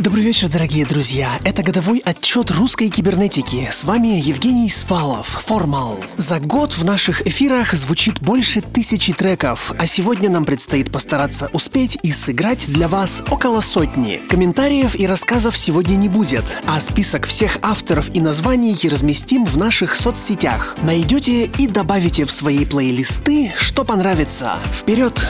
Добрый вечер, дорогие друзья. Это годовой отчет русской кибернетики. С вами Евгений Свалов, Формал. За год в наших эфирах звучит больше тысячи треков, а сегодня нам предстоит постараться успеть и сыграть для вас около сотни. Комментариев и рассказов сегодня не будет, а список всех авторов и названий разместим в наших соцсетях. Найдете и добавите в свои плейлисты, что понравится. Вперед!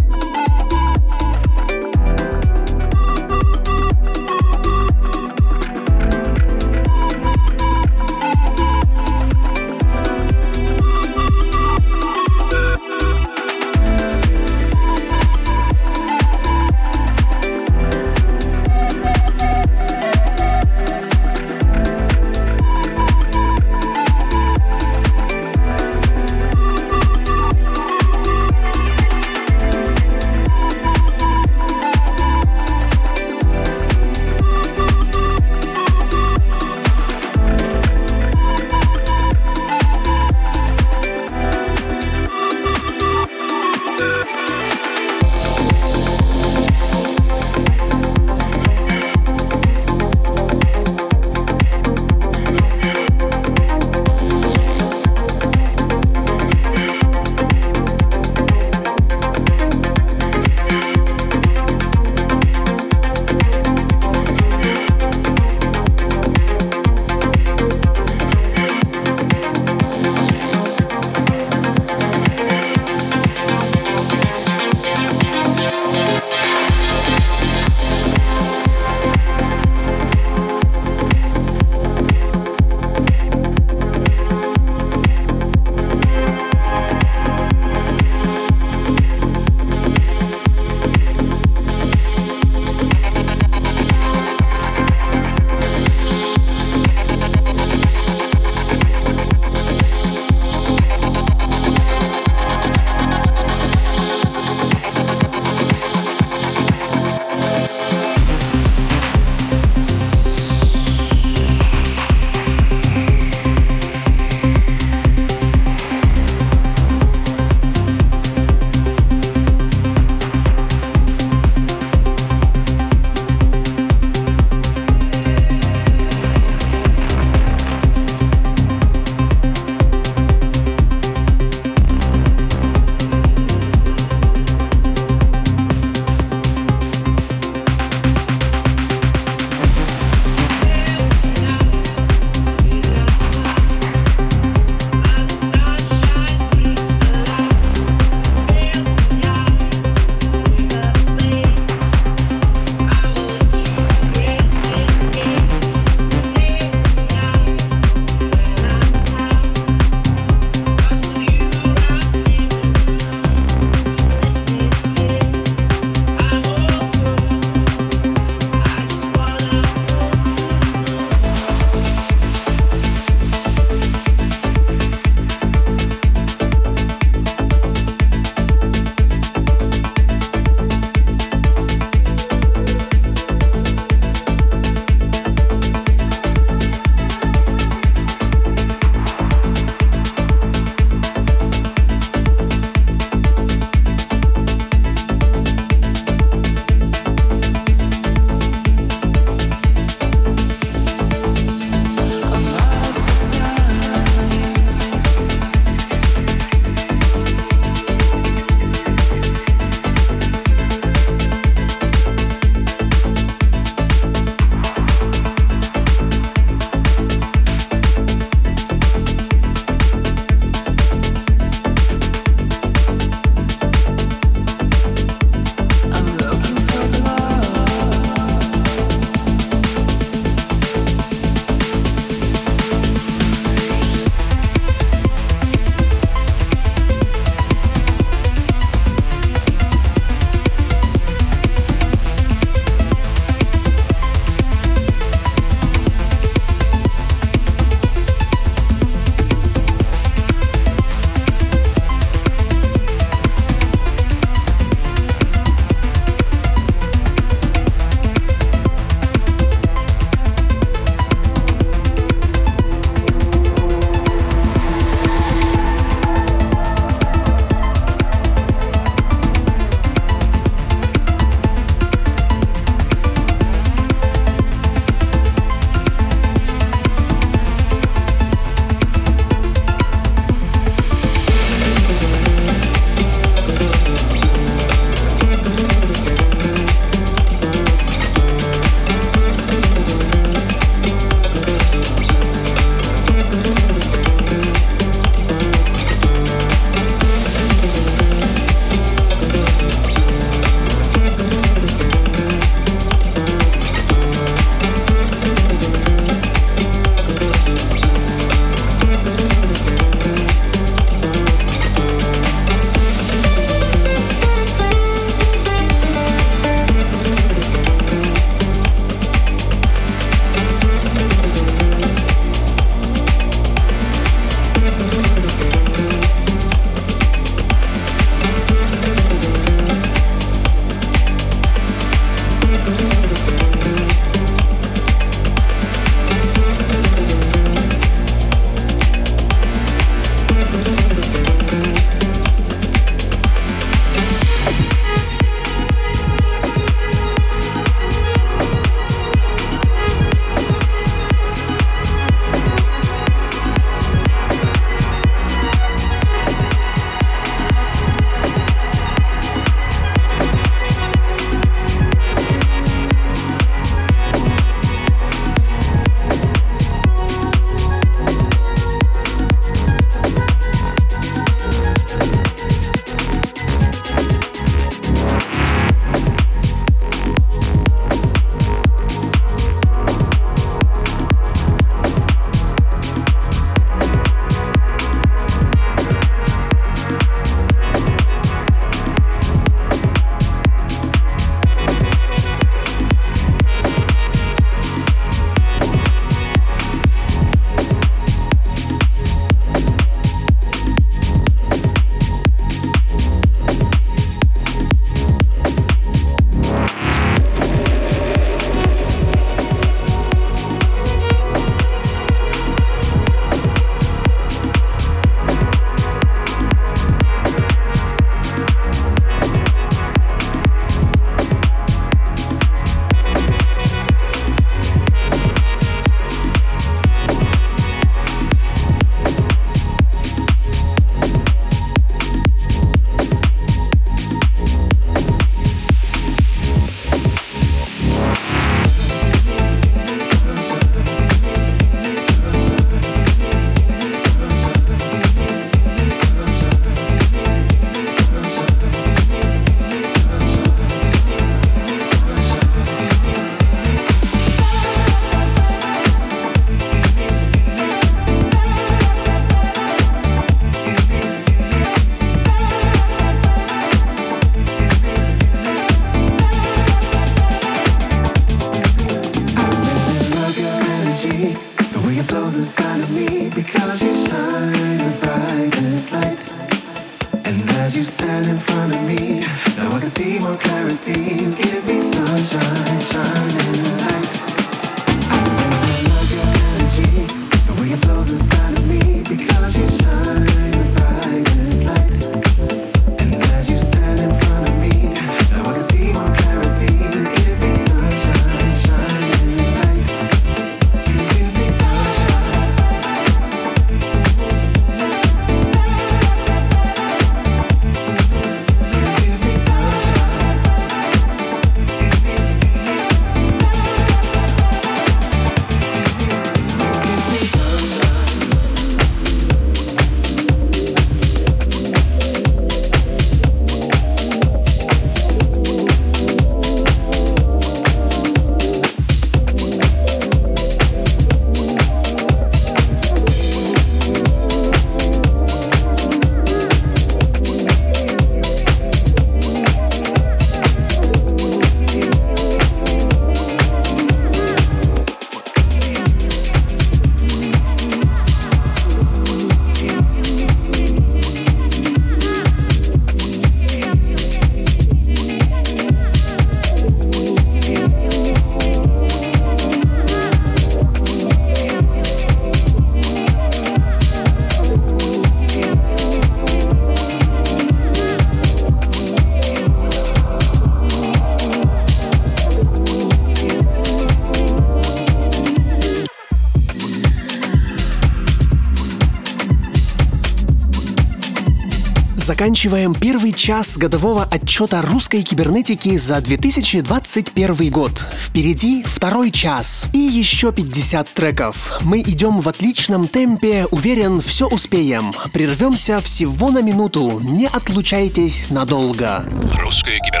Заканчиваем первый час годового отчета русской кибернетики за 2021 год. Впереди второй час и еще 50 треков. Мы идем в отличном темпе, уверен, все успеем. Прервемся всего на минуту, не отлучайтесь надолго. Русская кибернетика